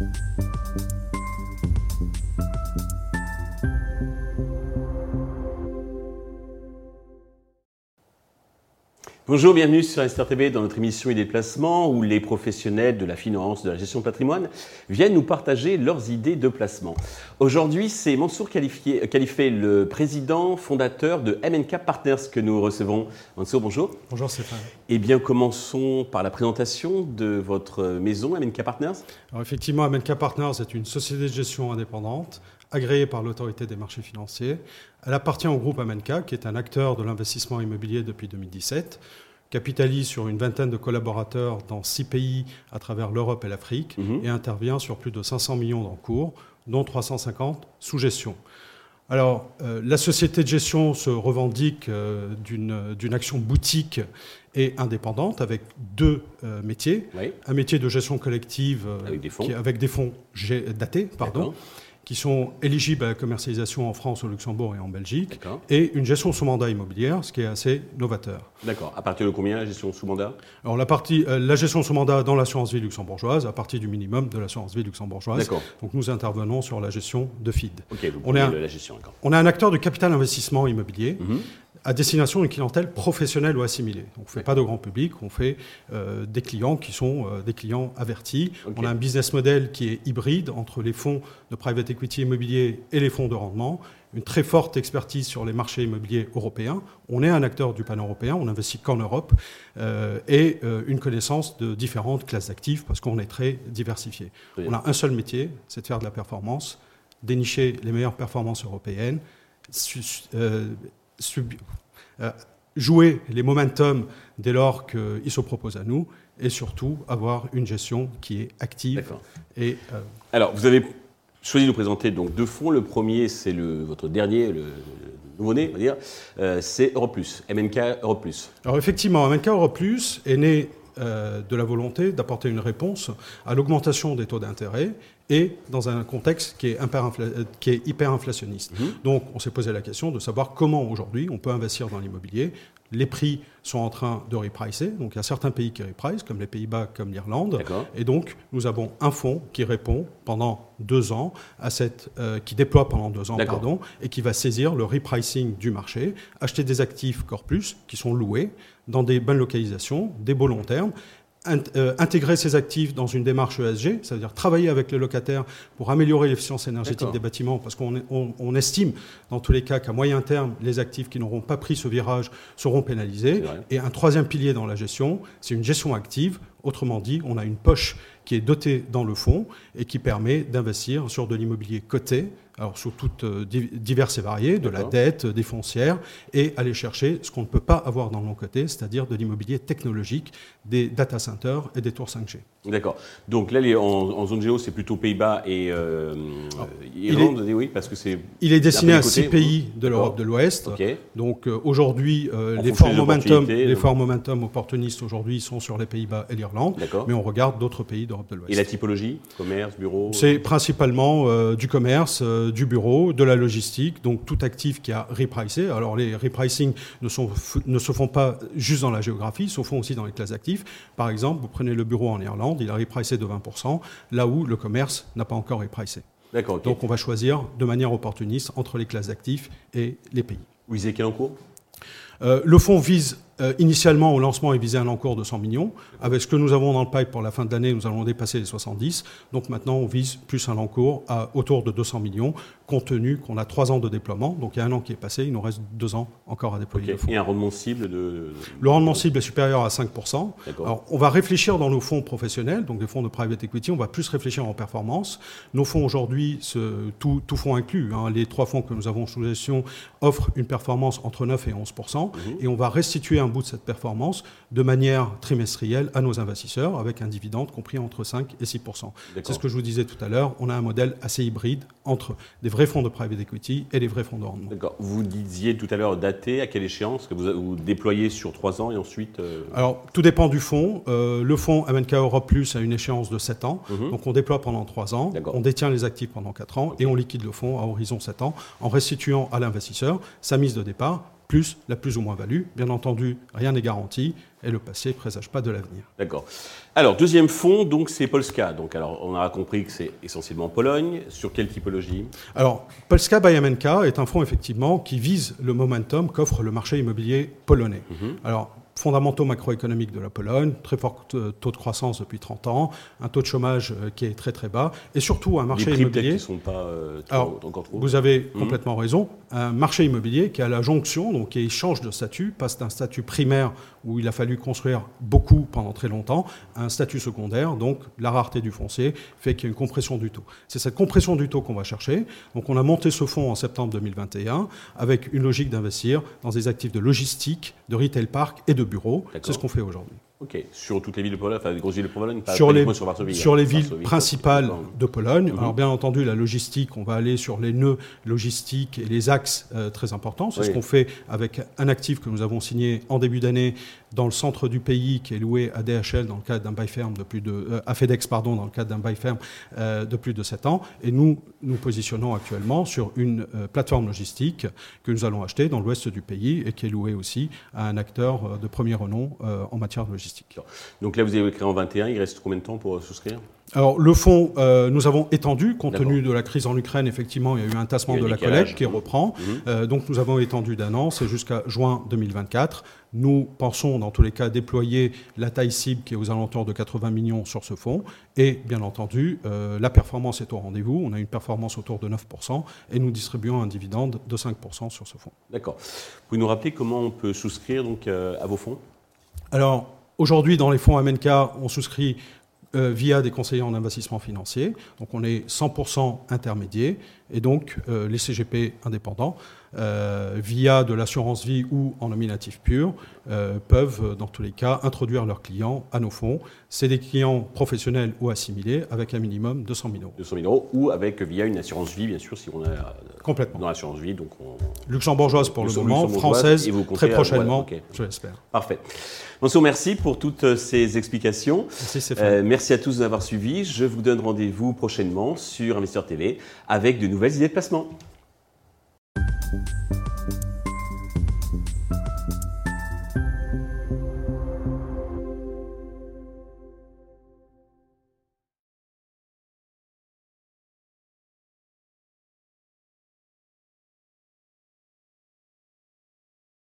Bye. Bonjour, bienvenue sur Investor TV dans notre émission et déplacement où les professionnels de la finance, de la gestion de patrimoine viennent nous partager leurs idées de placement. Aujourd'hui, c'est Mansour Khalifé, le président fondateur de MNK Partners que nous recevons. Mansour, bonjour. Bonjour Stéphane. Eh bien, commençons par la présentation de votre maison MNK Partners. Alors effectivement, MNK Partners est une société de gestion indépendante agréée par l'autorité des marchés financiers. Elle appartient au groupe Amenka, qui est un acteur de l'investissement immobilier depuis 2017, capitalise sur une vingtaine de collaborateurs dans six pays à travers l'Europe et l'Afrique mhm. et intervient sur plus de 500 millions d'encours, dont 350 sous gestion. Alors, euh, la société de gestion se revendique euh, d'une action boutique et indépendante avec deux euh, métiers. Un métier de gestion collective avec des fonds, avec des fonds datés, pardon, qui sont éligibles à la commercialisation en France, au Luxembourg et en Belgique, et une gestion sous mandat immobilière, ce qui est assez novateur. D'accord. À partir de combien la gestion sous mandat? Alors la, partie, euh, la gestion sous mandat dans l'assurance vie luxembourgeoise, à partir du minimum de l'assurance vie luxembourgeoise. D'accord. Donc nous intervenons sur la gestion de FID. Ok, on, est un, la gestion, on est un acteur de capital investissement immobilier. Mhm à destination d'une clientèle professionnelle ou assimilée. on ne fait pas de grand public, on fait euh, des clients qui sont euh, des clients avertis. On a un business model qui est hybride entre les fonds de private equity immobilier et les fonds de rendement, une très forte expertise sur les marchés immobiliers européens. On est un acteur du pan-européen, on n'investit qu'en Europe, euh, et une connaissance de différentes classes d'actifs parce qu'on est très diversifié. On a un seul métier, c'est de faire de la performance, dénicher les meilleures performances européennes, euh, jouer les momentum dès lors qu'ils se proposent à nous et surtout avoir une gestion qui est active. Et, euh, Alors, vous avez choisi de nous présenter donc deux fonds. Le premier, c'est le, votre dernier, le, nouveau-né, on va dire, euh, c'est Europlus, MNK Europlus. Alors effectivement, MNK Europlus est né de la volonté d'apporter une réponse à l'augmentation des taux d'intérêt et dans un contexte qui est, qui est hyper inflationniste. Mhm. Donc on s'est posé la question de savoir comment aujourd'hui on peut investir dans l'immobilier. Les prix sont en train de repricer, donc il y a certains pays qui repricent, comme les Pays-Bas, comme l'Irlande. Et donc nous avons un fonds qui répond pendant deux ans à cette, euh, qui déploie pendant deux ans, pardon, et qui va saisir le repricing du marché, acheter des actifs Corpus qui sont loués dans des bonnes localisations, des beaux long termes, intégrer ces actifs dans une démarche ESG, c'est-à-dire travailler avec les locataires pour améliorer l'efficience énergétique des bâtiments, parce qu'on estime dans tous les cas qu'à moyen terme, les actifs qui n'auront pas pris ce virage seront pénalisés. Et un troisième pilier dans la gestion, c'est une gestion active. Autrement dit, on a une poche qui est dotée dans le fonds et qui permet d'investir sur de l'immobilier coté alors sous toutes euh, diverses et variées, de la dette, des foncières, et aller chercher ce qu'on ne peut pas avoir dans le côté, c'est-à-dire de l'immobilier technologique, des data centers et des tours 5G. D'accord. Donc là, en, zone géo, c'est plutôt Pays-Bas et euh, Irlande, oui, parce que c'est. Il est destiné à six pays de l'Europe de l'Ouest. Donc euh, aujourd'hui, les, forts momentum, les forts momentum opportunistes aujourd'hui sont sur les Pays-Bas et l'Irlande, mais on regarde d'autres pays d'Europe de l'Ouest. Et la typologie, commerce, bureau. C'est principalement du commerce du bureau, de la logistique, donc tout actif qui a repricé. Alors les repricing ne, sont, ne se font pas juste dans la géographie, ils se font aussi dans les classes actifs. Par exemple, vous prenez le bureau en Irlande, il a repricé de 20%, là où le commerce n'a pas encore repricé. D'accord. Donc on va choisir de manière opportuniste entre les classes d'actifs et les pays. Vous visez quel encours euh, Le fonds vise euh, initialement, au lancement, il visait un encours de 100 millions. Avec ce que nous avons dans le pipe pour la fin de l'année, nous allons dépasser les 70. Donc maintenant, on vise plus un encours à autour de 200 millions, compte tenu qu'on a trois ans de déploiement. Donc il y a un an qui est passé, il nous reste deux ans encore à déployer. Et un rendement cible de... Le rendement cible est supérieur à 5%. Alors on va réfléchir dans nos fonds professionnels, donc des fonds de private equity, on va plus réfléchir en performance. Nos fonds aujourd'hui, tout, tout fonds inclus, hein, les trois fonds que nous avons sous gestion offrent une performance entre 9 et 11%. Mhm. Et on va restituer un bout de cette performance de manière trimestrielle à nos investisseurs avec un dividende compris entre 5 et 6% C'est ce que je vous disais tout à l'heure. On a un modèle assez hybride entre des vrais fonds de private equity et des vrais fonds de rendement. D'accord. Vous disiez tout à l'heure daté, à quelle échéance que vous, déployez sur 3 ans et ensuite euh, Alors, tout dépend du fonds. Euh, le fonds MNK Europe Plus a une échéance de 7 ans. Mhm. Donc, on déploie pendant 3 ans. On détient les actifs pendant 4 ans et on liquide le fonds à horizon 7 ans en restituant à l'investisseur sa mise de départ plus la plus ou moins value. Bien entendu, rien n'est garanti et le passé ne présage pas de l'avenir. D'accord. Alors, deuxième fonds, donc c'est Polska. Donc, alors, on a compris que c'est essentiellement Pologne. Sur quelle typologie? Alors, Polska Bayamenka est un fonds effectivement qui vise le momentum qu'offre le marché immobilier polonais. Mhm. Alors, fondamentaux macroéconomiques de la Pologne, très fort taux de croissance depuis 30 ans, un taux de chômage euh, qui est très très bas, et surtout un marché immobilier. Qui sont pas euh, encore trop. Vous avez mhm. complètement raison. Un marché immobilier qui a la jonction, donc qui change de statut, passe d'un statut primaire où il a fallu construire beaucoup pendant très longtemps, à un statut secondaire, donc la rareté du foncier fait qu'il y a une compression du taux. C'est cette compression du taux qu'on va chercher. Donc on a monté ce fonds en septembre 2021 avec une logique d'investir dans des actifs de logistique, de retail park et de bureaux. C'est ce qu'on fait aujourd'hui. Ok, sur toutes les villes de Pologne, enfin les grosses villes de Pologne, pas, sur, les, sur, Varsovie, sur les villes principales de Pologne. Mhm. Alors bien entendu, la logistique, on va aller sur les nœuds logistiques et les axes euh, très importants. C'est ce qu'on fait avec un actif que nous avons signé en début d'année dans le centre du pays, qui est loué à DHL dans le cadre d'un bail ferme de plus de euh, à FedEx pardon dans le cadre d'un bail ferme euh, de plus de 7 ans. Et nous nous positionnons actuellement sur une plateforme logistique que nous allons acheter dans l'ouest du pays et qui est louée aussi à un acteur de premier renom en matière de logistique. Donc là, vous avez créé en 21, il reste combien de temps pour souscrire? Alors le fonds, euh, nous avons étendu, compte tenu de la crise en Ukraine, effectivement, il y a eu un tassement de la collecte qui reprend. Mhm. Euh, donc nous avons étendu d'un an, c'est jusqu'à juin 2024. Nous pensons, dans tous les cas, déployer la taille cible qui est aux alentours de 80 millions sur ce fonds. Et bien entendu, euh, la performance est au rendez-vous. On a une performance autour de 9% et nous distribuons un dividende de 5% sur ce fonds. D'accord. Vous pouvez nous rappeler comment on peut souscrire donc, à vos fonds? Alors, Aujourd'hui, dans les fonds MNK, on souscrit euh, via des conseillers en investissement financier. Donc on est 100% intermédiaire et donc euh, les CGP indépendants, euh, via de l'assurance vie ou en nominatif pur, peuvent dans tous les cas introduire leurs clients à nos fonds. C'est des clients professionnels ou assimilés avec un minimum de 100 000 euros. 200 000 euros ou avec via une assurance vie, bien sûr, si on est Complètement. dans l'assurance vie. Donc Luxembourgeoise pour le, moment, française très prochainement, je l'espère. Parfait. Bonsoir, merci pour toutes ces explications. Merci, euh, merci à tous d'avoir suivi. Je vous donne rendez-vous prochainement sur Investeur TV avec de nouvelles idées de placement.